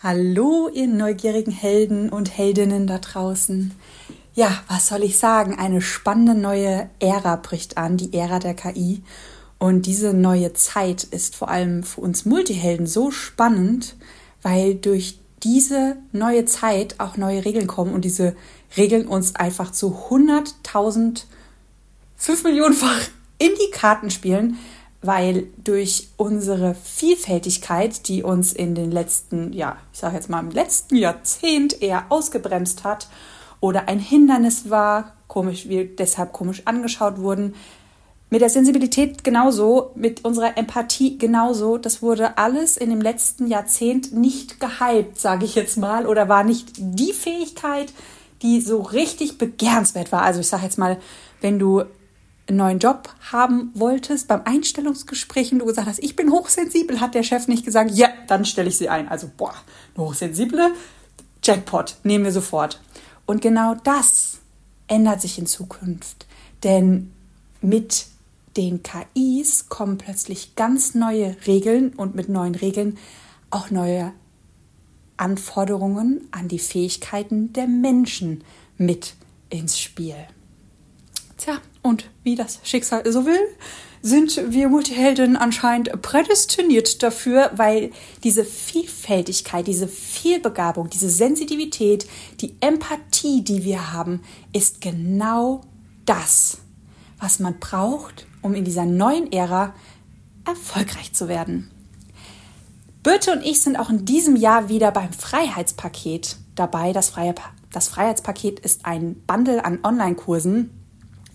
Hallo, ihr neugierigen Helden und Heldinnen da draußen. Ja, was soll ich sagen? Eine spannende neue Ära bricht an, die Ära der KI. Und diese neue Zeit ist vor allem für uns Multihelden so spannend, weil durch diese neue Zeit auch neue Regeln kommen und diese Regeln uns einfach zu 100.000, 5 Millionenfach in die Karten spielen, weil durch unsere Vielfältigkeit, die uns in den letzten, ja, ich sage jetzt mal im letzten Jahrzehnt eher ausgebremst hat oder ein Hindernis war, komisch, wir deshalb komisch angeschaut wurden, mit der Sensibilität genauso, mit unserer Empathie genauso, das wurde alles in dem letzten Jahrzehnt nicht gehypt, sage ich jetzt mal, oder war nicht die Fähigkeit, die so richtig begehrenswert war. Also ich sage jetzt mal, wenn du einen neuen Job haben wolltest, beim Einstellungsgespräch und du gesagt hast, ich bin hochsensibel, hat der Chef nicht gesagt, ja, dann stelle ich sie ein. Also, boah, eine hochsensible, Jackpot, nehmen wir sofort. Und genau das ändert sich in Zukunft. Denn mit den KIs kommen plötzlich ganz neue Regeln und mit neuen Regeln auch neue Anforderungen an die Fähigkeiten der Menschen mit ins Spiel. Tja, und wie das Schicksal so will, sind wir Multihelden anscheinend prädestiniert dafür, weil diese Vielfältigkeit, diese Vielbegabung, diese Sensitivität, die Empathie, die wir haben, ist genau das, was man braucht, um in dieser neuen Ära erfolgreich zu werden. Birte und ich sind auch in diesem Jahr wieder beim Freiheitspaket dabei. Das, Freie, das Freiheitspaket ist ein Bundle an Online-Kursen,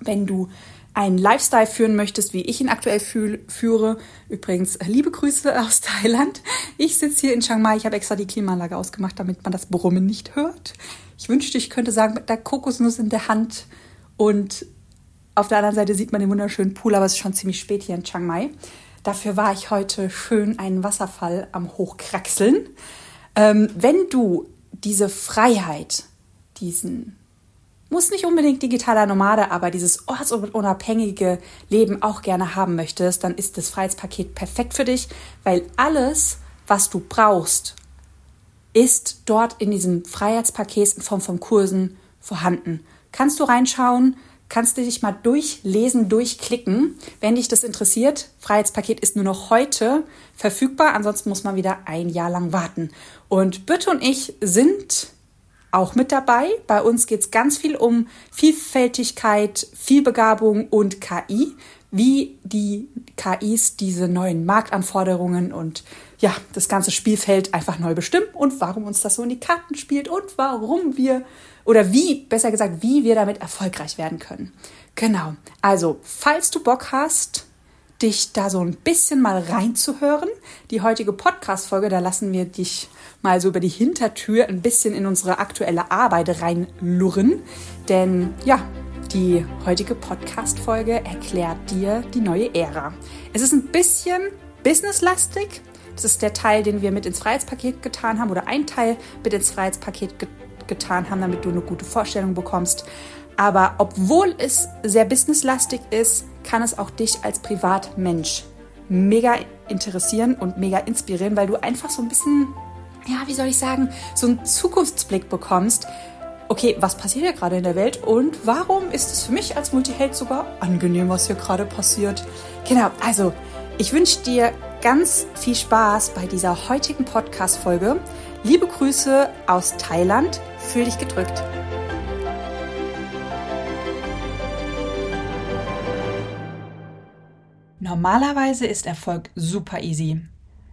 wenn du einen Lifestyle führen möchtest, wie ich ihn aktuell führe. Übrigens, liebe Grüße aus Thailand. Ich sitze hier in Chiang Mai. Ich habe extra die Klimaanlage ausgemacht, damit man das Brummen nicht hört. Ich wünschte, ich könnte sagen, mit der Kokosnuss in der Hand und auf der anderen Seite sieht man den wunderschönen Pool, aber es ist schon ziemlich spät hier in Chiang Mai. Dafür war ich heute schön einen Wasserfall am Hochkraxeln. Ähm, wenn du diese Freiheit, diesen muss nicht unbedingt digitaler Nomade, aber dieses ortsunabhängige Leben auch gerne haben möchtest, dann ist das Freiheitspaket perfekt für dich, weil alles, was du brauchst, ist dort in diesem Freiheitspaket in Form von Kursen vorhanden. Kannst du reinschauen, kannst du dich mal durchlesen, durchklicken. Wenn dich das interessiert, Freiheitspaket ist nur noch heute verfügbar, ansonsten muss man wieder ein Jahr lang warten. Und Bütte und ich sind auch mit dabei. Bei uns geht es ganz viel um Vielfältigkeit, Vielbegabung und KI, wie die KIs diese neuen Marktanforderungen und ja, das ganze Spielfeld einfach neu bestimmen und warum uns das so in die Karten spielt und warum wir oder wie, besser gesagt, wie wir damit erfolgreich werden können. Genau. Also, falls du Bock hast, dich da so ein bisschen mal reinzuhören. Die heutige Podcast-Folge, da lassen wir dich mal so über die Hintertür ein bisschen in unsere aktuelle Arbeit reinlurren. Denn ja, die heutige Podcast-Folge erklärt dir die neue Ära. Es ist ein bisschen businesslastig. Das ist der Teil, den wir mit ins Freiheitspaket getan haben oder ein Teil mit ins Freiheitspaket ge getan haben, damit du eine gute Vorstellung bekommst. Aber obwohl es sehr businesslastig ist, kann es auch dich als Privatmensch mega interessieren und mega inspirieren, weil du einfach so ein bisschen, ja, wie soll ich sagen, so einen Zukunftsblick bekommst. Okay, was passiert hier gerade in der Welt und warum ist es für mich als Multiheld sogar angenehm, was hier gerade passiert? Genau, also ich wünsche dir ganz viel Spaß bei dieser heutigen Podcast-Folge. Liebe Grüße aus Thailand, fühl dich gedrückt. Normalerweise ist Erfolg super easy.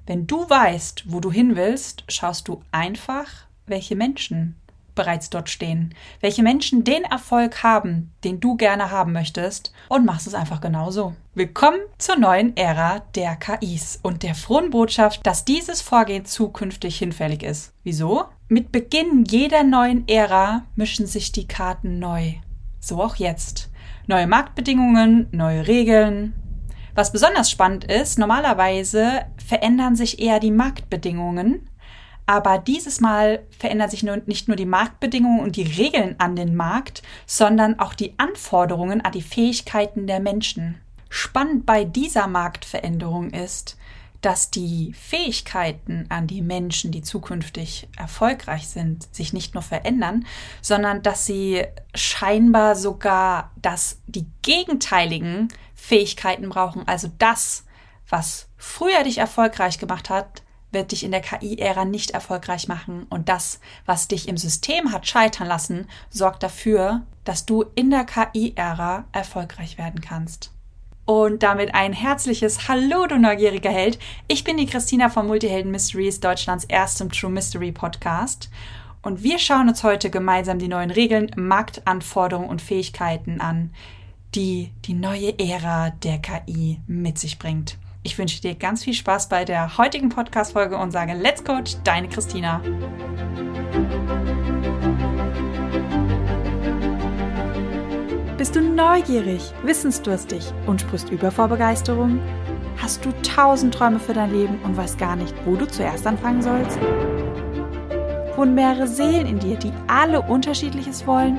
Wenn du weißt, wo du hin willst, schaust du einfach, welche Menschen bereits dort stehen, welche Menschen den Erfolg haben, den du gerne haben möchtest und machst es einfach genauso. Willkommen zur neuen Ära der KIs und der frohen Botschaft, dass dieses Vorgehen zukünftig hinfällig ist. Wieso? Mit Beginn jeder neuen Ära mischen sich die Karten neu. So auch jetzt. Neue Marktbedingungen, neue Regeln, was besonders spannend ist, normalerweise verändern sich eher die Marktbedingungen, aber dieses Mal verändern sich nur, nicht nur die Marktbedingungen und die Regeln an den Markt, sondern auch die Anforderungen an die Fähigkeiten der Menschen. Spannend bei dieser Marktveränderung ist, dass die Fähigkeiten an die Menschen, die zukünftig erfolgreich sind, sich nicht nur verändern, sondern dass sie scheinbar sogar dass die gegenteiligen Fähigkeiten brauchen. Also das, was früher dich erfolgreich gemacht hat, wird dich in der KI-Ära nicht erfolgreich machen. Und das, was dich im System hat scheitern lassen, sorgt dafür, dass du in der KI-Ära erfolgreich werden kannst. Und damit ein herzliches Hallo, du neugieriger Held. Ich bin die Christina von Multihelden Mysteries, Deutschlands erstem True Mystery Podcast. Und wir schauen uns heute gemeinsam die neuen Regeln, Marktanforderungen und Fähigkeiten an, die die neue Ära der KI mit sich bringt. Ich wünsche dir ganz viel Spaß bei der heutigen Podcast-Folge und sage Let's Coach, deine Christina. Bist du neugierig, wissensdurstig und sprichst über vor Begeisterung? Hast du tausend Träume für dein Leben und weißt gar nicht, wo du zuerst anfangen sollst? Wohnen mehrere Seelen in dir, die alle unterschiedliches wollen?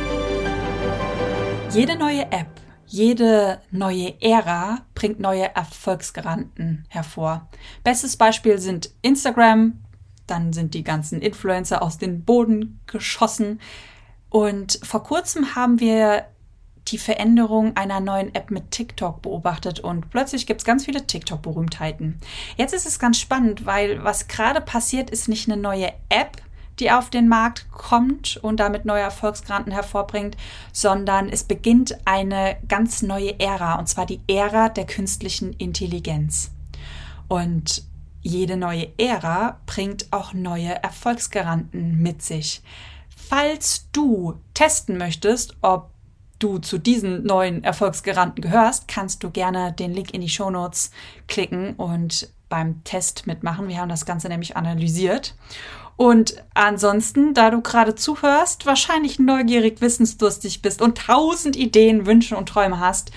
Jede neue App, jede neue Ära bringt neue Erfolgsgaranten hervor. Bestes Beispiel sind Instagram, dann sind die ganzen Influencer aus dem Boden geschossen. Und vor kurzem haben wir die Veränderung einer neuen App mit TikTok beobachtet und plötzlich gibt es ganz viele TikTok-Berühmtheiten. Jetzt ist es ganz spannend, weil was gerade passiert, ist nicht eine neue App, die auf den Markt kommt und damit neue Erfolgsgranten hervorbringt, sondern es beginnt eine ganz neue Ära, und zwar die Ära der künstlichen Intelligenz. Und jede neue Ära bringt auch neue Erfolgsgaranten mit sich. Falls du testen möchtest, ob du zu diesen neuen Erfolgsgaranten gehörst, kannst du gerne den Link in die Show Notes klicken und beim Test mitmachen. Wir haben das Ganze nämlich analysiert. Und ansonsten, da du gerade zuhörst, wahrscheinlich neugierig, wissensdurstig bist und tausend Ideen, Wünsche und Träume hast,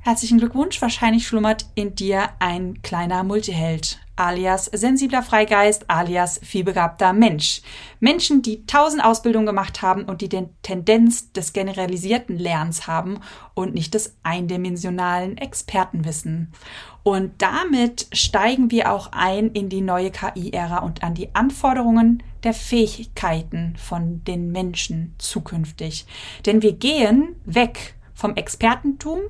herzlichen Glückwunsch. Wahrscheinlich schlummert in dir ein kleiner Multiheld alias sensibler Freigeist, alias vielbegabter Mensch. Menschen, die tausend Ausbildungen gemacht haben und die den Tendenz des generalisierten Lernens haben und nicht des eindimensionalen Expertenwissen. Und damit steigen wir auch ein in die neue KI-Ära und an die Anforderungen der Fähigkeiten von den Menschen zukünftig. Denn wir gehen weg vom Expertentum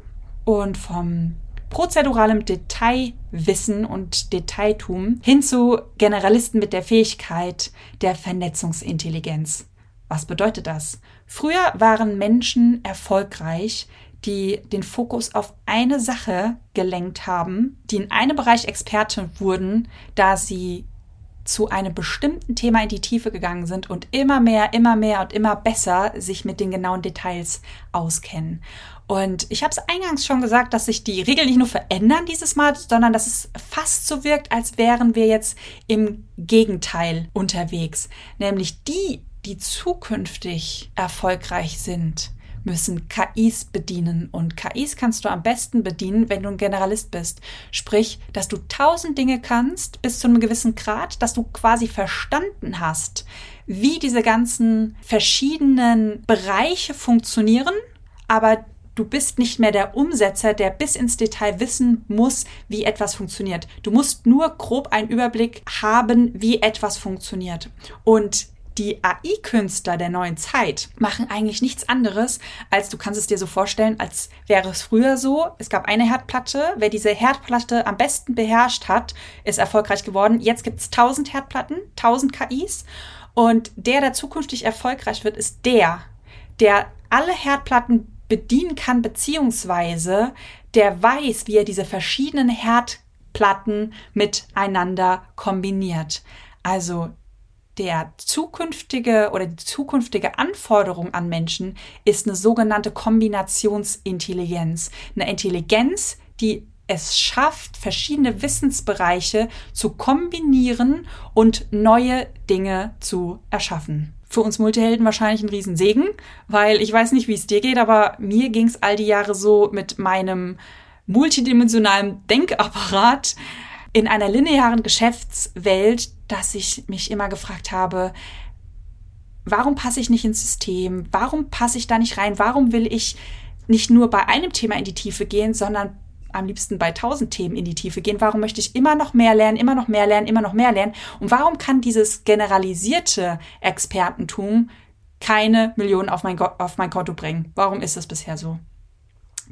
und vom prozeduralem Detailwissen und Detailtum hin zu Generalisten mit der Fähigkeit der Vernetzungsintelligenz. Was bedeutet das? Früher waren Menschen erfolgreich, die den Fokus auf eine Sache gelenkt haben, die in einem Bereich Experte wurden, da sie zu einem bestimmten Thema in die Tiefe gegangen sind und immer mehr, immer mehr und immer besser sich mit den genauen Details auskennen. Und ich habe es eingangs schon gesagt, dass sich die Regeln nicht nur verändern dieses Mal, sondern dass es fast so wirkt, als wären wir jetzt im Gegenteil unterwegs. Nämlich die, die zukünftig erfolgreich sind, müssen KIs bedienen. Und KIs kannst du am besten bedienen, wenn du ein Generalist bist. Sprich, dass du tausend Dinge kannst bis zu einem gewissen Grad, dass du quasi verstanden hast, wie diese ganzen verschiedenen Bereiche funktionieren, aber Du bist nicht mehr der Umsetzer, der bis ins Detail wissen muss, wie etwas funktioniert. Du musst nur grob einen Überblick haben, wie etwas funktioniert. Und die AI-Künstler der neuen Zeit machen eigentlich nichts anderes, als du kannst es dir so vorstellen, als wäre es früher so. Es gab eine Herdplatte. Wer diese Herdplatte am besten beherrscht hat, ist erfolgreich geworden. Jetzt gibt es tausend Herdplatten, tausend KIs. Und der, der zukünftig erfolgreich wird, ist der, der alle Herdplatten bedienen kann, beziehungsweise der weiß, wie er diese verschiedenen Herdplatten miteinander kombiniert. Also der zukünftige oder die zukünftige Anforderung an Menschen ist eine sogenannte Kombinationsintelligenz. Eine Intelligenz, die es schafft, verschiedene Wissensbereiche zu kombinieren und neue Dinge zu erschaffen. Für uns Multihelden wahrscheinlich ein Riesensegen, weil ich weiß nicht, wie es dir geht, aber mir ging es all die Jahre so mit meinem multidimensionalen Denkapparat in einer linearen Geschäftswelt, dass ich mich immer gefragt habe, warum passe ich nicht ins System? Warum passe ich da nicht rein? Warum will ich nicht nur bei einem Thema in die Tiefe gehen, sondern am liebsten bei tausend Themen in die Tiefe gehen? Warum möchte ich immer noch mehr lernen, immer noch mehr lernen, immer noch mehr lernen? Und warum kann dieses generalisierte Expertentum keine Millionen auf mein, auf mein Konto bringen? Warum ist das bisher so?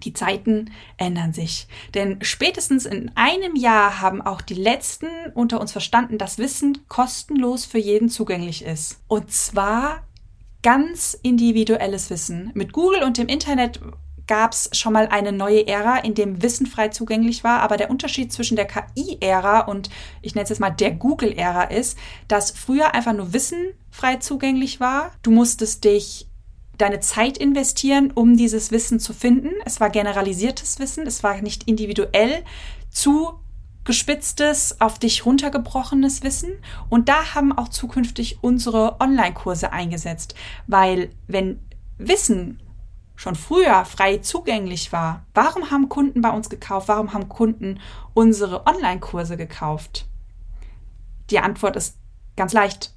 Die Zeiten ändern sich. Denn spätestens in einem Jahr haben auch die Letzten unter uns verstanden, dass Wissen kostenlos für jeden zugänglich ist. Und zwar ganz individuelles Wissen. Mit Google und dem Internet gab es schon mal eine neue Ära, in dem Wissen frei zugänglich war. Aber der Unterschied zwischen der KI-Ära und ich nenne es jetzt mal der Google-Ära ist, dass früher einfach nur Wissen frei zugänglich war. Du musstest dich deine Zeit investieren, um dieses Wissen zu finden. Es war generalisiertes Wissen, es war nicht individuell zugespitztes, auf dich runtergebrochenes Wissen. Und da haben auch zukünftig unsere Online-Kurse eingesetzt, weil wenn Wissen schon früher frei zugänglich war, warum haben Kunden bei uns gekauft? Warum haben Kunden unsere Online-Kurse gekauft? Die Antwort ist ganz leicht.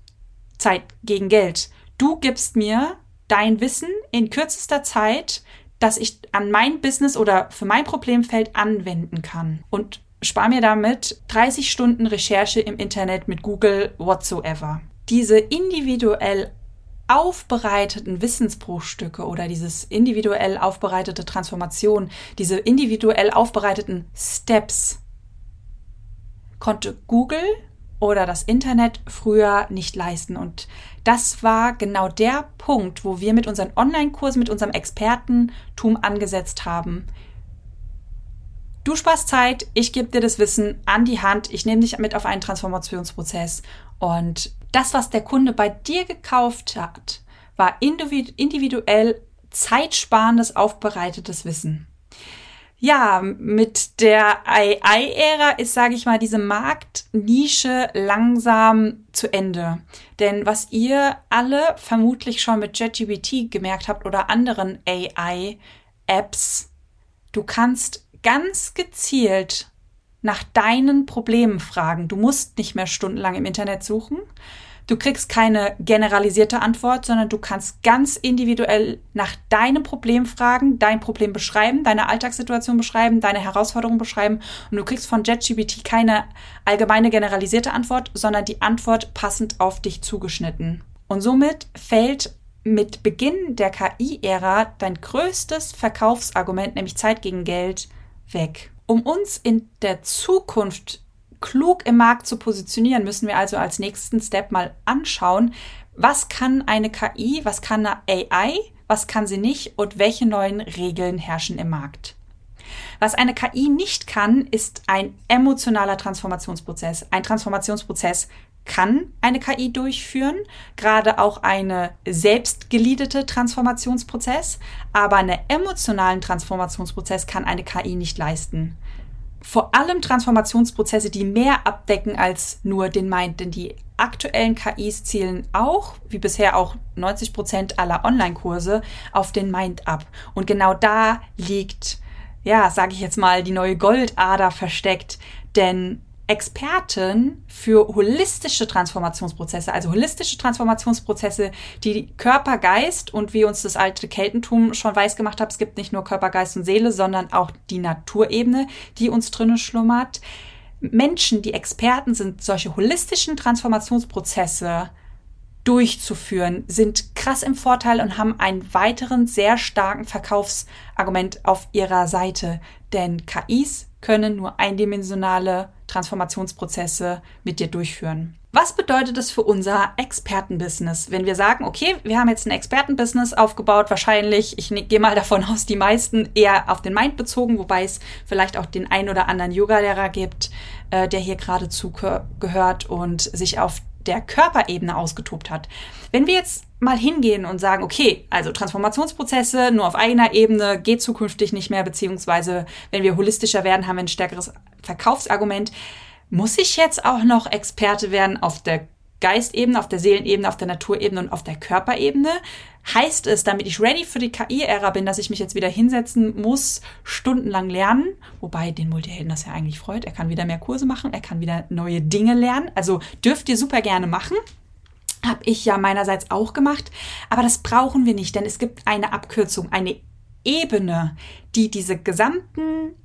Zeit gegen Geld. Du gibst mir dein Wissen in kürzester Zeit, dass ich an mein Business oder für mein Problemfeld anwenden kann und spare mir damit 30 Stunden Recherche im Internet mit Google whatsoever. Diese individuell aufbereiteten Wissensbruchstücke oder dieses individuell aufbereitete Transformation, diese individuell aufbereiteten Steps konnte Google oder das Internet früher nicht leisten. Und das war genau der Punkt, wo wir mit unseren Online-Kursen, mit unserem Expertentum angesetzt haben. Du sparst Zeit, ich gebe dir das Wissen an die Hand, ich nehme dich mit auf einen Transformationsprozess und das, was der Kunde bei dir gekauft hat, war individuell zeitsparendes, aufbereitetes Wissen. Ja, mit der AI-Ära ist, sage ich mal, diese Marktnische langsam zu Ende. Denn was ihr alle vermutlich schon mit JetGPT gemerkt habt oder anderen AI-Apps, du kannst ganz gezielt nach deinen Problemen fragen. Du musst nicht mehr stundenlang im Internet suchen. Du kriegst keine generalisierte Antwort, sondern du kannst ganz individuell nach deinem Problem fragen, dein Problem beschreiben, deine Alltagssituation beschreiben, deine Herausforderung beschreiben und du kriegst von JetGPT keine allgemeine generalisierte Antwort, sondern die Antwort passend auf dich zugeschnitten. Und somit fällt mit Beginn der KI-Ära dein größtes Verkaufsargument, nämlich Zeit gegen Geld, weg. Um uns in der Zukunft klug im Markt zu positionieren, müssen wir also als nächsten Step mal anschauen, was kann eine KI, was kann eine AI, was kann sie nicht und welche neuen Regeln herrschen im Markt. Was eine KI nicht kann, ist ein emotionaler Transformationsprozess. Ein Transformationsprozess kann eine KI durchführen, gerade auch eine selbstgeliedete Transformationsprozess, aber einen emotionalen Transformationsprozess kann eine KI nicht leisten. Vor allem Transformationsprozesse, die mehr abdecken als nur den Mind, denn die aktuellen KIs zielen auch, wie bisher auch 90 Prozent aller Online-Kurse, auf den Mind ab. Und genau da liegt, ja, sage ich jetzt mal, die neue Goldader versteckt, denn Experten für holistische Transformationsprozesse, also holistische Transformationsprozesse, die Körper, Geist und wie uns das alte Keltentum schon weiß gemacht hat, es gibt nicht nur Körper, Geist und Seele, sondern auch die Naturebene, die uns drinnen schlummert. Menschen, die Experten sind, solche holistischen Transformationsprozesse durchzuführen, sind krass im Vorteil und haben einen weiteren sehr starken Verkaufsargument auf ihrer Seite. Denn KIs können nur eindimensionale Transformationsprozesse mit dir durchführen. Was bedeutet es für unser Expertenbusiness, wenn wir sagen, okay, wir haben jetzt ein Expertenbusiness aufgebaut, wahrscheinlich, ich ne, gehe mal davon aus, die meisten eher auf den Mind bezogen, wobei es vielleicht auch den ein oder anderen Yoga-Lehrer gibt, äh, der hier gerade zugehört und sich auf der Körperebene ausgetobt hat. Wenn wir jetzt mal hingehen und sagen, okay, also Transformationsprozesse nur auf eigener Ebene geht zukünftig nicht mehr, beziehungsweise wenn wir holistischer werden, haben wir ein stärkeres Verkaufsargument. Muss ich jetzt auch noch Experte werden auf der Geistebene, auf der Seelenebene, auf der Naturebene und auf der Körperebene? Heißt es, damit ich ready für die KI-Ära bin, dass ich mich jetzt wieder hinsetzen muss, stundenlang lernen? Wobei den Multihelden das ja eigentlich freut. Er kann wieder mehr Kurse machen, er kann wieder neue Dinge lernen. Also dürft ihr super gerne machen. Habe ich ja meinerseits auch gemacht. Aber das brauchen wir nicht, denn es gibt eine Abkürzung, eine Ebene, die diese gesamten,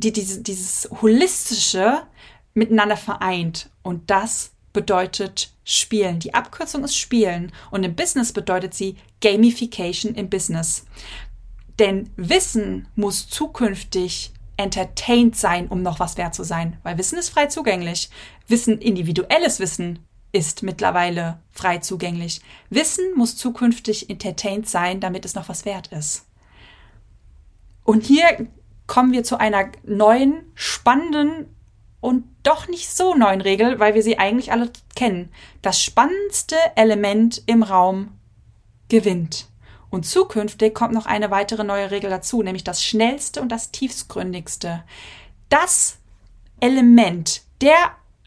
die diese, dieses holistische miteinander vereint. Und das bedeutet Spielen. Die Abkürzung ist Spielen. Und im Business bedeutet sie Gamification im Business. Denn Wissen muss zukünftig entertained sein, um noch was wert zu sein. Weil Wissen ist frei zugänglich. Wissen, individuelles Wissen ist mittlerweile frei zugänglich. Wissen muss zukünftig entertained sein, damit es noch was wert ist. Und hier kommen wir zu einer neuen, spannenden und doch nicht so neuen Regel, weil wir sie eigentlich alle kennen. Das spannendste Element im Raum gewinnt. Und zukünftig kommt noch eine weitere neue Regel dazu, nämlich das schnellste und das tiefsgründigste. Das Element, der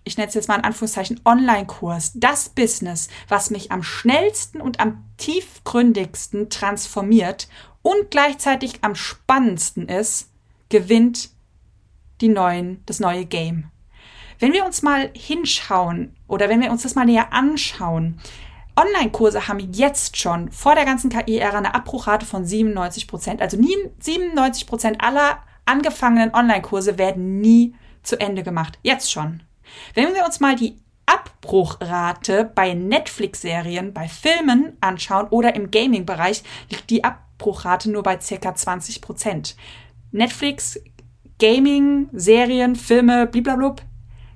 ich nenne es jetzt mal in Anführungszeichen Online-Kurs, das Business, was mich am schnellsten und am tiefgründigsten transformiert und gleichzeitig am spannendsten ist, gewinnt die neuen, das neue Game. Wenn wir uns mal hinschauen oder wenn wir uns das mal näher anschauen, Online-Kurse haben jetzt schon vor der ganzen KI-Ära eine Abbruchrate von 97 Prozent. Also 97 Prozent aller angefangenen Online-Kurse werden nie zu Ende gemacht. Jetzt schon. Wenn wir uns mal die Abbruchrate bei Netflix-Serien, bei Filmen anschauen oder im Gaming-Bereich, liegt die Abbruchrate nur bei circa 20 Prozent. Netflix, Gaming, Serien, Filme, blablabla,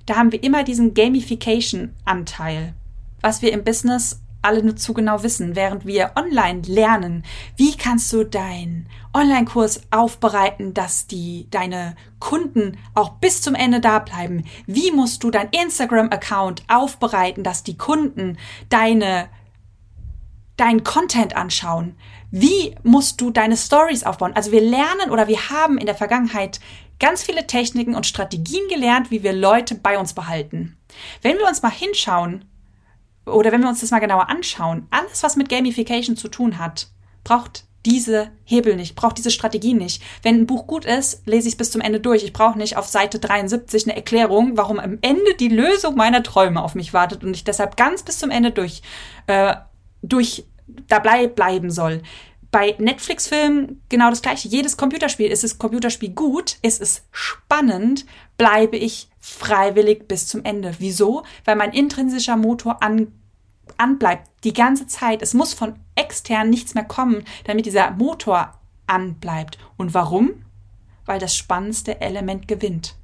da haben wir immer diesen Gamification-Anteil. Was wir im Business alle nur zu genau wissen, während wir online lernen, wie kannst du deinen Online-Kurs aufbereiten, dass die deine Kunden auch bis zum Ende da bleiben? Wie musst du dein Instagram-Account aufbereiten, dass die Kunden deine deinen Content anschauen? Wie musst du deine Stories aufbauen? Also wir lernen oder wir haben in der Vergangenheit ganz viele Techniken und Strategien gelernt, wie wir Leute bei uns behalten. Wenn wir uns mal hinschauen, oder wenn wir uns das mal genauer anschauen, alles, was mit Gamification zu tun hat, braucht diese Hebel nicht, braucht diese Strategie nicht. Wenn ein Buch gut ist, lese ich es bis zum Ende durch. Ich brauche nicht auf Seite 73 eine Erklärung, warum am Ende die Lösung meiner Träume auf mich wartet und ich deshalb ganz bis zum Ende durch, äh, durch dabei bleiben soll. Bei Netflix-Filmen genau das gleiche. Jedes Computerspiel, ist das Computerspiel gut, ist es spannend, bleibe ich freiwillig bis zum Ende. Wieso? Weil mein intrinsischer Motor an, anbleibt die ganze Zeit. Es muss von extern nichts mehr kommen, damit dieser Motor anbleibt. Und warum? Weil das spannendste Element gewinnt.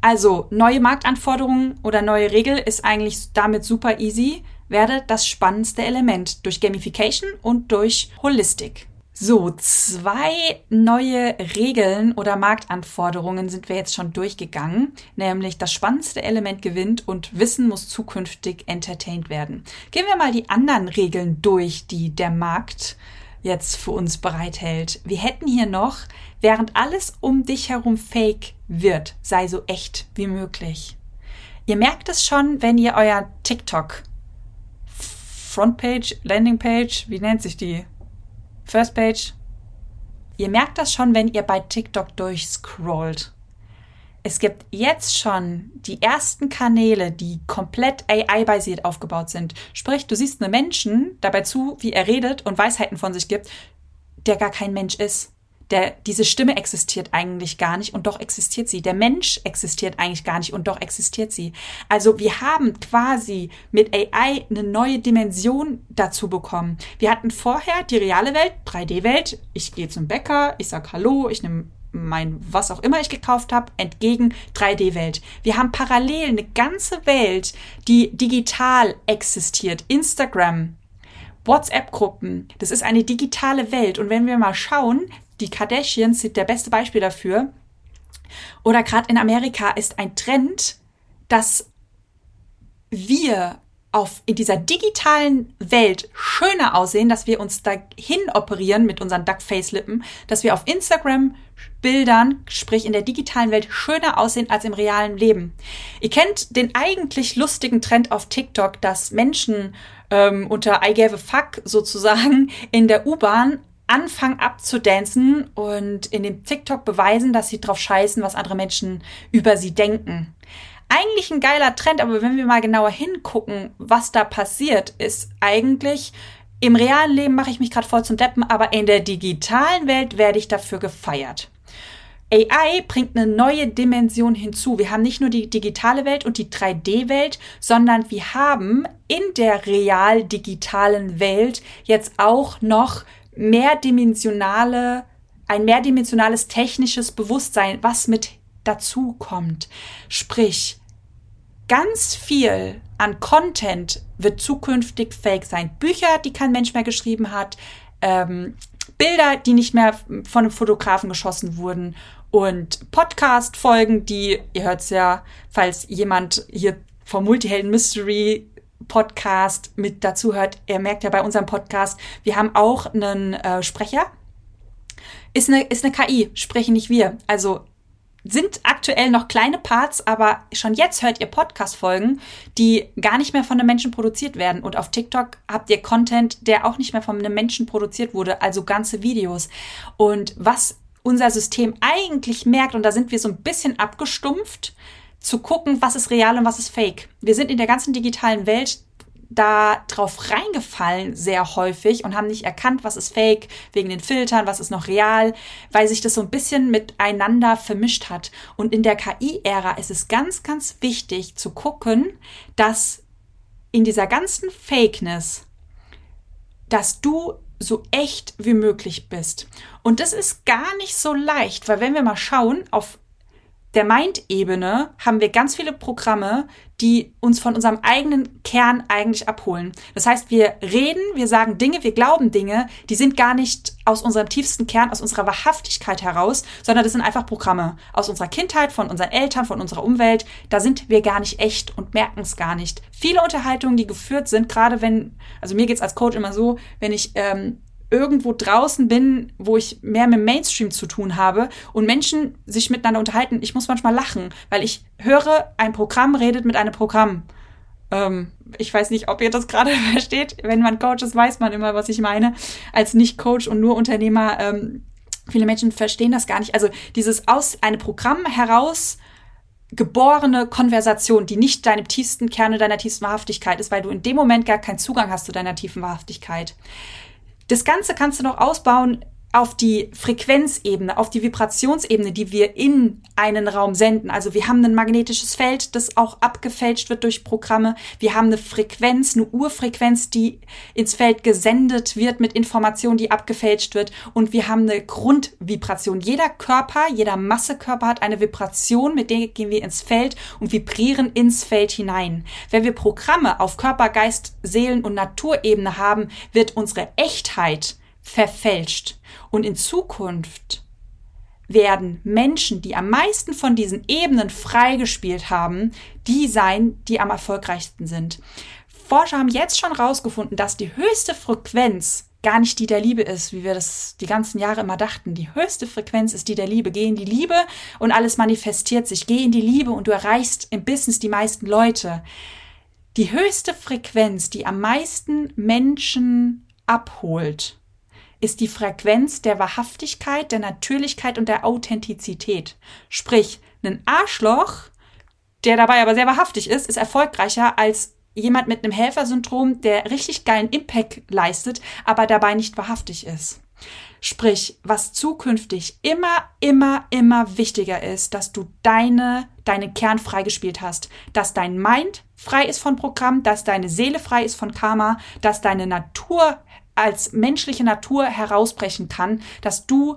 Also neue Marktanforderungen oder neue Regel ist eigentlich damit super easy. Werde das spannendste Element durch Gamification und durch Holistik. So, zwei neue Regeln oder Marktanforderungen sind wir jetzt schon durchgegangen, nämlich das spannendste Element gewinnt und Wissen muss zukünftig entertained werden. Gehen wir mal die anderen Regeln durch, die der Markt jetzt für uns bereithält. Wir hätten hier noch, während alles um dich herum fake wird, sei so echt wie möglich. Ihr merkt es schon, wenn ihr euer TikTok Frontpage, Landingpage, wie nennt sich die? First Page. Ihr merkt das schon, wenn ihr bei TikTok durchscrollt. Es gibt jetzt schon die ersten Kanäle, die komplett AI-basiert aufgebaut sind. Sprich, du siehst einen Menschen dabei zu, wie er redet und Weisheiten von sich gibt, der gar kein Mensch ist der, diese Stimme existiert eigentlich gar nicht und doch existiert sie. Der Mensch existiert eigentlich gar nicht und doch existiert sie. Also wir haben quasi mit AI eine neue Dimension dazu bekommen. Wir hatten vorher die reale Welt, 3D-Welt. Ich gehe zum Bäcker, ich sag Hallo, ich nehme mein was auch immer ich gekauft habe, entgegen 3D-Welt. Wir haben parallel eine ganze Welt, die digital existiert. Instagram, WhatsApp-Gruppen, das ist eine digitale Welt. Und wenn wir mal schauen, die Kardashians sind der beste Beispiel dafür. Oder gerade in Amerika ist ein Trend, dass wir auf, in dieser digitalen Welt schöner aussehen, dass wir uns dahin operieren mit unseren Duckface-Lippen, dass wir auf Instagram Bildern, sprich in der digitalen Welt, schöner aussehen als im realen Leben. Ihr kennt den eigentlich lustigen Trend auf TikTok, dass Menschen ähm, unter I gave a fuck sozusagen in der U-Bahn anfangen abzudancen und in dem TikTok beweisen, dass sie drauf scheißen, was andere Menschen über sie denken eigentlich ein geiler Trend, aber wenn wir mal genauer hingucken, was da passiert, ist eigentlich im realen Leben mache ich mich gerade voll zum Deppen, aber in der digitalen Welt werde ich dafür gefeiert. AI bringt eine neue Dimension hinzu. Wir haben nicht nur die digitale Welt und die 3D-Welt, sondern wir haben in der real-digitalen Welt jetzt auch noch mehrdimensionale, ein mehrdimensionales technisches Bewusstsein, was mit dazu kommt. Sprich, ganz viel an Content wird zukünftig fake sein. Bücher, die kein Mensch mehr geschrieben hat, ähm, Bilder, die nicht mehr von einem Fotografen geschossen wurden und Podcast-Folgen, die, ihr hört es ja, falls jemand hier vom Multihelden Mystery Podcast mit dazu hört, er merkt ja bei unserem Podcast, wir haben auch einen äh, Sprecher. Ist eine, ist eine KI, sprechen nicht wir. Also sind aktuell noch kleine Parts, aber schon jetzt hört ihr Podcast-Folgen, die gar nicht mehr von einem Menschen produziert werden. Und auf TikTok habt ihr Content, der auch nicht mehr von einem Menschen produziert wurde, also ganze Videos. Und was unser System eigentlich merkt, und da sind wir so ein bisschen abgestumpft, zu gucken, was ist real und was ist fake. Wir sind in der ganzen digitalen Welt da drauf reingefallen sehr häufig und haben nicht erkannt, was ist fake wegen den Filtern, was ist noch real, weil sich das so ein bisschen miteinander vermischt hat. Und in der KI-Ära ist es ganz, ganz wichtig zu gucken, dass in dieser ganzen Fakeness, dass du so echt wie möglich bist. Und das ist gar nicht so leicht, weil wenn wir mal schauen auf der Mind-Ebene haben wir ganz viele Programme, die uns von unserem eigenen Kern eigentlich abholen. Das heißt, wir reden, wir sagen Dinge, wir glauben Dinge, die sind gar nicht aus unserem tiefsten Kern, aus unserer Wahrhaftigkeit heraus, sondern das sind einfach Programme aus unserer Kindheit, von unseren Eltern, von unserer Umwelt. Da sind wir gar nicht echt und merken es gar nicht. Viele Unterhaltungen, die geführt sind, gerade wenn, also mir geht's als Coach immer so, wenn ich ähm, irgendwo draußen bin, wo ich mehr mit Mainstream zu tun habe und Menschen sich miteinander unterhalten, ich muss manchmal lachen, weil ich höre, ein Programm redet mit einem Programm. Ähm, ich weiß nicht, ob ihr das gerade versteht. Wenn man Coach ist, weiß man immer, was ich meine. Als Nicht-Coach und nur Unternehmer, ähm, viele Menschen verstehen das gar nicht. Also dieses aus einem Programm heraus geborene Konversation, die nicht deinem tiefsten Kerne, deiner tiefsten Wahrhaftigkeit ist, weil du in dem Moment gar keinen Zugang hast zu deiner tiefen Wahrhaftigkeit. Das Ganze kannst du noch ausbauen auf die Frequenzebene, auf die Vibrationsebene, die wir in einen Raum senden. Also wir haben ein magnetisches Feld, das auch abgefälscht wird durch Programme. Wir haben eine Frequenz, eine Urfrequenz, die ins Feld gesendet wird mit Information, die abgefälscht wird. Und wir haben eine Grundvibration. Jeder Körper, jeder Massekörper hat eine Vibration, mit der gehen wir ins Feld und vibrieren ins Feld hinein. Wenn wir Programme auf Körper, Geist, Seelen und Naturebene haben, wird unsere Echtheit verfälscht. Und in Zukunft werden Menschen, die am meisten von diesen Ebenen freigespielt haben, die sein, die am erfolgreichsten sind. Forscher haben jetzt schon herausgefunden, dass die höchste Frequenz gar nicht die der Liebe ist, wie wir das die ganzen Jahre immer dachten. Die höchste Frequenz ist die der Liebe. Geh in die Liebe und alles manifestiert sich. Geh in die Liebe und du erreichst im Business die meisten Leute. Die höchste Frequenz, die am meisten Menschen abholt, ist die Frequenz der Wahrhaftigkeit, der Natürlichkeit und der Authentizität. Sprich, ein Arschloch, der dabei aber sehr wahrhaftig ist, ist erfolgreicher als jemand mit einem Helfersyndrom, der richtig geilen Impact leistet, aber dabei nicht wahrhaftig ist. Sprich, was zukünftig immer, immer, immer wichtiger ist, dass du deine, deinen Kern freigespielt hast, dass dein Mind frei ist von Programm, dass deine Seele frei ist von Karma, dass deine Natur als menschliche Natur herausbrechen kann, dass du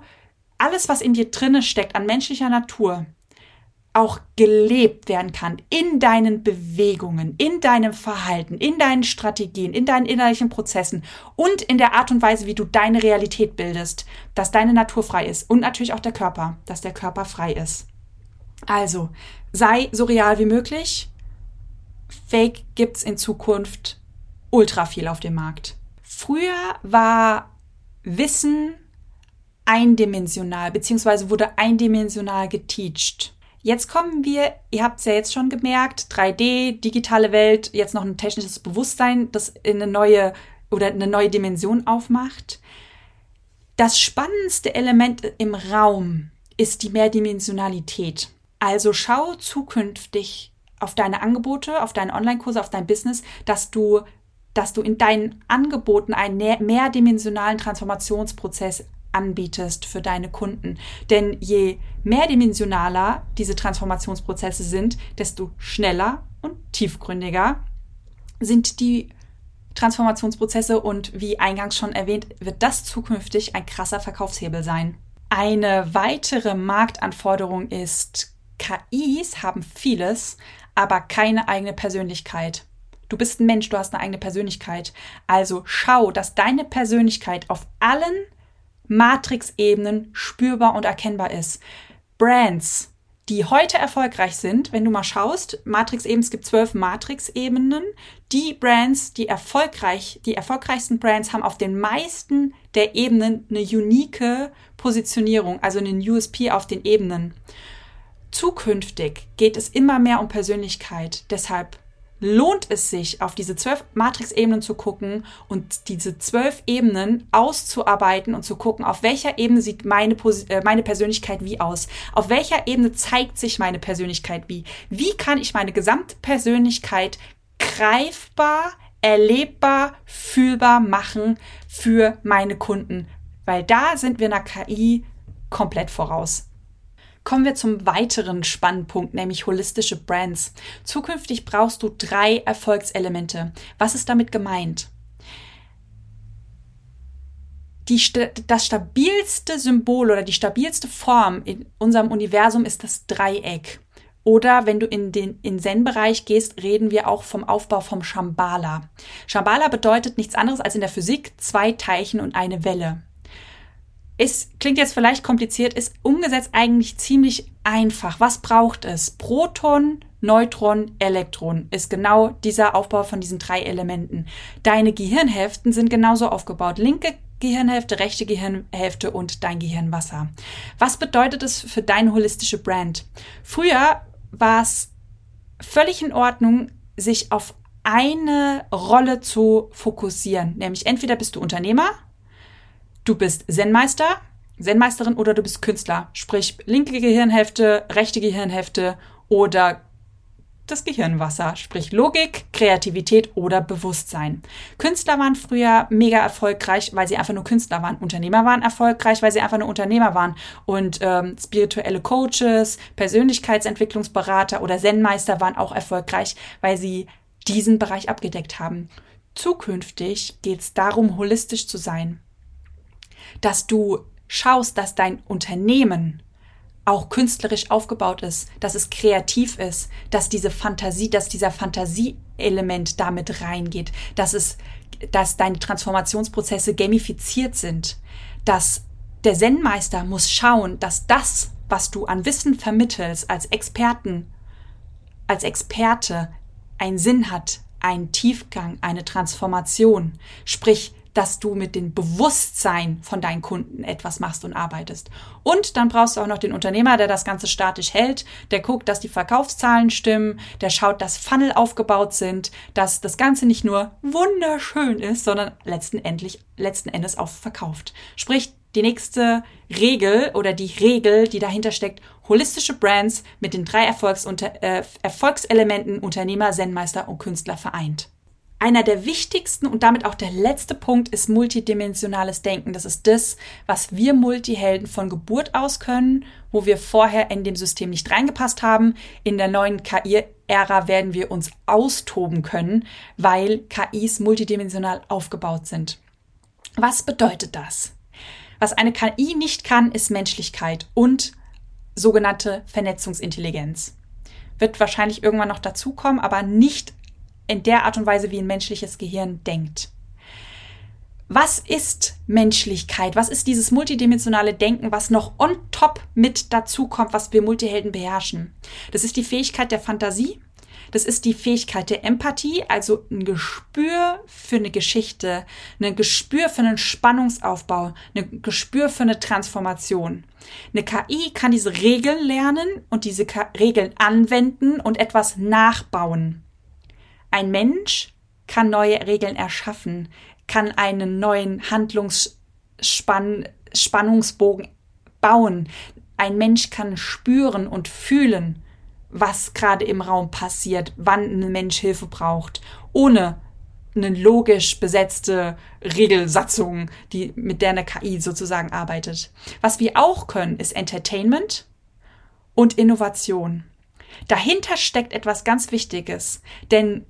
alles, was in dir drinne steckt an menschlicher Natur, auch gelebt werden kann in deinen Bewegungen, in deinem Verhalten, in deinen Strategien, in deinen innerlichen Prozessen und in der Art und Weise, wie du deine Realität bildest, dass deine Natur frei ist und natürlich auch der Körper, dass der Körper frei ist. Also, sei so real wie möglich, Fake gibt's in Zukunft ultra viel auf dem Markt. Früher war Wissen eindimensional, beziehungsweise wurde eindimensional geteacht. Jetzt kommen wir, ihr habt es ja jetzt schon gemerkt, 3D, digitale Welt, jetzt noch ein technisches Bewusstsein, das in eine neue oder eine neue Dimension aufmacht. Das spannendste Element im Raum ist die Mehrdimensionalität. Also schau zukünftig auf deine Angebote, auf deine Online-Kurse, auf dein Business, dass du, dass du in deinen Angeboten einen mehrdimensionalen Transformationsprozess anbietest für deine Kunden. Denn je mehrdimensionaler diese Transformationsprozesse sind, desto schneller und tiefgründiger sind die Transformationsprozesse und wie eingangs schon erwähnt, wird das zukünftig ein krasser Verkaufshebel sein. Eine weitere Marktanforderung ist, KIs haben vieles, aber keine eigene Persönlichkeit. Du bist ein Mensch, du hast eine eigene Persönlichkeit. Also schau, dass deine Persönlichkeit auf allen Matrix-Ebenen spürbar und erkennbar ist. Brands, die heute erfolgreich sind, wenn du mal schaust, Matrix-Ebenen, es gibt zwölf Matrix-Ebenen. Die Brands, die erfolgreich, die erfolgreichsten Brands haben auf den meisten der Ebenen eine unique Positionierung, also einen USP auf den Ebenen. Zukünftig geht es immer mehr um Persönlichkeit. Deshalb lohnt es sich, auf diese zwölf Matrix-Ebenen zu gucken und diese zwölf Ebenen auszuarbeiten und zu gucken, auf welcher Ebene sieht meine, äh, meine Persönlichkeit wie aus? Auf welcher Ebene zeigt sich meine Persönlichkeit wie? Wie kann ich meine Gesamtpersönlichkeit greifbar, erlebbar, fühlbar machen für meine Kunden? Weil da sind wir einer KI komplett voraus. Kommen wir zum weiteren Spannpunkt, nämlich holistische Brands. Zukünftig brauchst du drei Erfolgselemente. Was ist damit gemeint? Die, das stabilste Symbol oder die stabilste Form in unserem Universum ist das Dreieck. Oder wenn du in den in Zen-Bereich gehst, reden wir auch vom Aufbau vom Shambhala. Shambhala bedeutet nichts anderes als in der Physik zwei Teilchen und eine Welle. Es klingt jetzt vielleicht kompliziert, ist umgesetzt eigentlich ziemlich einfach. Was braucht es? Proton, Neutron, Elektron ist genau dieser Aufbau von diesen drei Elementen. Deine Gehirnhälften sind genauso aufgebaut. Linke Gehirnhälfte, rechte Gehirnhälfte und dein Gehirnwasser. Was bedeutet es für deine holistische Brand? Früher war es völlig in Ordnung, sich auf eine Rolle zu fokussieren. Nämlich entweder bist du Unternehmer du bist Zen-Meister, Zen-Meisterin oder du bist Künstler. Sprich, linke Gehirnhälfte, rechte Gehirnhälfte oder das Gehirnwasser, sprich Logik, Kreativität oder Bewusstsein. Künstler waren früher mega erfolgreich, weil sie einfach nur Künstler waren. Unternehmer waren erfolgreich, weil sie einfach nur Unternehmer waren. Und ähm, spirituelle Coaches, Persönlichkeitsentwicklungsberater oder Zen-Meister waren auch erfolgreich, weil sie diesen Bereich abgedeckt haben. Zukünftig geht es darum, holistisch zu sein dass du schaust, dass dein Unternehmen auch künstlerisch aufgebaut ist, dass es kreativ ist, dass diese Fantasie, dass dieser Fantasieelement damit reingeht, dass es, dass deine Transformationsprozesse gamifiziert sind, dass der Zen-Meister muss schauen, dass das, was du an Wissen vermittelst als Experten, als Experte, einen Sinn hat, einen Tiefgang, eine Transformation. Sprich, dass du mit dem Bewusstsein von deinen Kunden etwas machst und arbeitest. Und dann brauchst du auch noch den Unternehmer, der das Ganze statisch hält, der guckt, dass die Verkaufszahlen stimmen, der schaut, dass Funnel aufgebaut sind, dass das Ganze nicht nur wunderschön ist, sondern letzten, letzten Endes auch verkauft. Sprich, die nächste Regel oder die Regel, die dahinter steckt, holistische Brands mit den drei Erfolgs äh, Erfolgselementen Unternehmer, Zen-Meister und Künstler vereint. Einer der wichtigsten und damit auch der letzte Punkt ist multidimensionales Denken. Das ist das, was wir Multihelden von Geburt aus können, wo wir vorher in dem System nicht reingepasst haben. In der neuen KI-Ära werden wir uns austoben können, weil KIs multidimensional aufgebaut sind. Was bedeutet das? Was eine KI nicht kann, ist Menschlichkeit und sogenannte Vernetzungsintelligenz. Wird wahrscheinlich irgendwann noch dazukommen, aber nicht in der Art und Weise, wie ein menschliches Gehirn denkt. Was ist Menschlichkeit? Was ist dieses multidimensionale Denken, was noch on top mit dazu kommt, was wir Multihelden beherrschen? Das ist die Fähigkeit der Fantasie, Das ist die Fähigkeit der Empathie, also ein Gespür für eine Geschichte, ein Gespür für einen Spannungsaufbau, ein Gespür für eine Transformation. Eine KI kann diese Regeln lernen und diese Regeln anwenden und etwas nachbauen. Ein Mensch kann neue Regeln erschaffen, kann einen neuen Handlungsspannungsbogen bauen. Ein Mensch kann spüren und fühlen was gerade im Raum passiert, wann ein Mensch Hilfe braucht, ohne eine logisch besetzte Regelsatzung, die, mit der eine KI sozusagen arbeitet. Was wir auch können, ist Entertainment und Innovation. Dahinter steckt etwas ganz Wichtiges, denn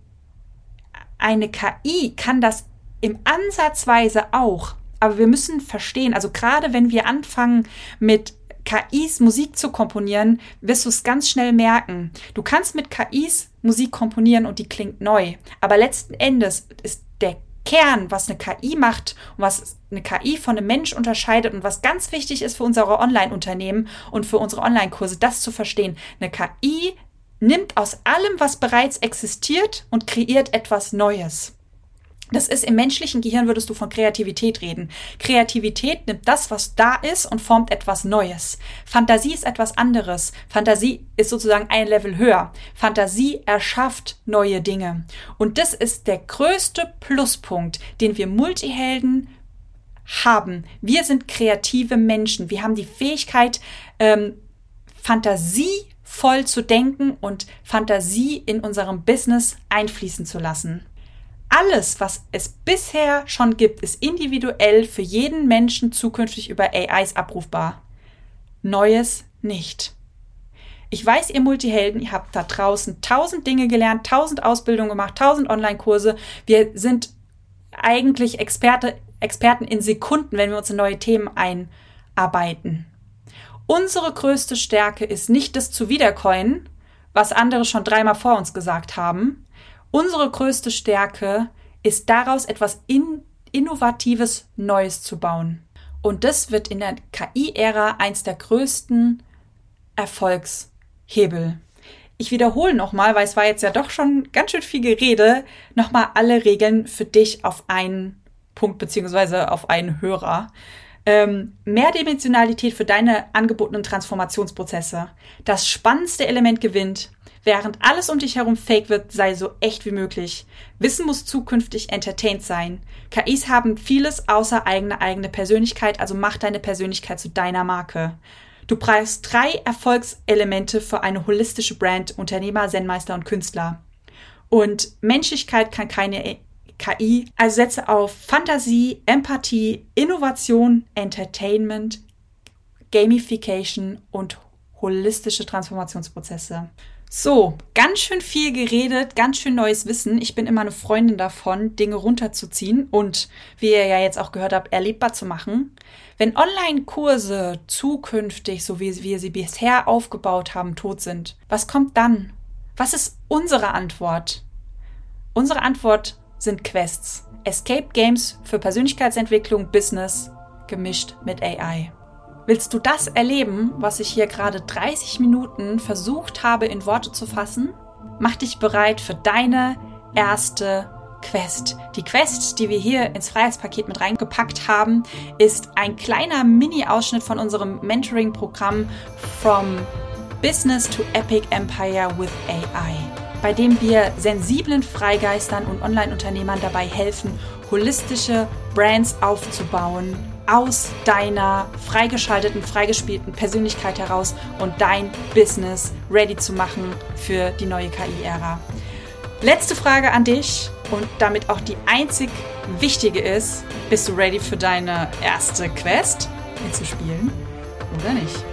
eine KI kann das im Ansatzweise auch, aber wir müssen verstehen, also gerade wenn wir anfangen mit KIs Musik zu komponieren, wirst du es ganz schnell merken. Du kannst mit KIs Musik komponieren und die klingt neu. Aber letzten Endes ist der Kern, was eine KI macht und was eine KI von einem Mensch unterscheidet und was ganz wichtig ist für unsere Online-Unternehmen und für unsere Online-Kurse, das zu verstehen. Eine KI nimmt aus allem, was bereits existiert und kreiert etwas Neues. Das ist im menschlichen Gehirn würdest du von Kreativität reden. Kreativität nimmt das, was da ist und formt etwas Neues. Fantasie ist etwas anderes. Fantasie ist sozusagen ein Level höher. Fantasie erschafft neue Dinge. Und das ist der größte Pluspunkt, den wir Multihelden haben. Wir sind kreative Menschen. Wir haben die Fähigkeit, ähm, Fantasie voll zu denken und Fantasie in unserem Business einfließen zu lassen alles, was es bisher schon gibt, ist individuell für jeden Menschen zukünftig über AIs abrufbar. Neues nicht. Ich weiß, ihr Multihelden, ihr habt da draußen tausend Dinge gelernt, tausend Ausbildungen gemacht, tausend Online-Kurse. Wir sind eigentlich Experte, Experten in Sekunden, wenn wir uns in neue Themen einarbeiten. Unsere größte Stärke ist nicht das zu wiedercoinen, was andere schon dreimal vor uns gesagt haben, Unsere größte Stärke ist daraus etwas in Innovatives Neues zu bauen. Und das wird in der KI-Ära eins der größten Erfolgshebel. Ich wiederhole nochmal, weil es war jetzt ja doch schon ganz schön viel Gerede, nochmal alle Regeln für dich auf einen Punkt beziehungsweise auf einen Hörer. Ähm, Mehrdimensionalität für deine angebotenen Transformationsprozesse. Das spannendste Element gewinnt. Während alles um dich herum fake wird, sei so echt wie möglich. Wissen muss zukünftig entertained sein. KIs haben vieles außer eigene eigene Persönlichkeit, also mach deine Persönlichkeit zu deiner Marke. Du brauchst drei Erfolgselemente für eine holistische Brand, Unternehmer, Zen-Meister und Künstler. Und Menschlichkeit kann keine KI, also setze auf Fantasie, Empathie, Innovation, Entertainment, Gamification und holistische Transformationsprozesse. So, ganz schön viel geredet, ganz schön neues Wissen. Ich bin immer eine Freundin davon, Dinge runterzuziehen und, wie ihr ja jetzt auch gehört habt, erlebbar zu machen. Wenn Online-Kurse zukünftig, so wie wir sie bisher aufgebaut haben, tot sind, was kommt dann? Was ist unsere Antwort? Unsere Antwort sind Quests. Escape Games für Persönlichkeitsentwicklung, Business, gemischt mit AI. Willst du das erleben, was ich hier gerade 30 Minuten versucht habe in Worte zu fassen? Mach dich bereit für deine erste Quest. Die Quest, die wir hier ins Freiheitspaket mit reingepackt haben, ist ein kleiner Mini-Ausschnitt von unserem Mentoring-Programm From Business to Epic Empire with AI, bei dem wir sensiblen Freigeistern und Online-Unternehmern dabei helfen, holistische Brands aufzubauen aus deiner freigeschalteten, freigespielten Persönlichkeit heraus und dein Business ready zu machen für die neue KI-Ära. Letzte Frage an dich und damit auch die einzig wichtige ist, bist du ready für deine erste Quest mitzuspielen oder nicht?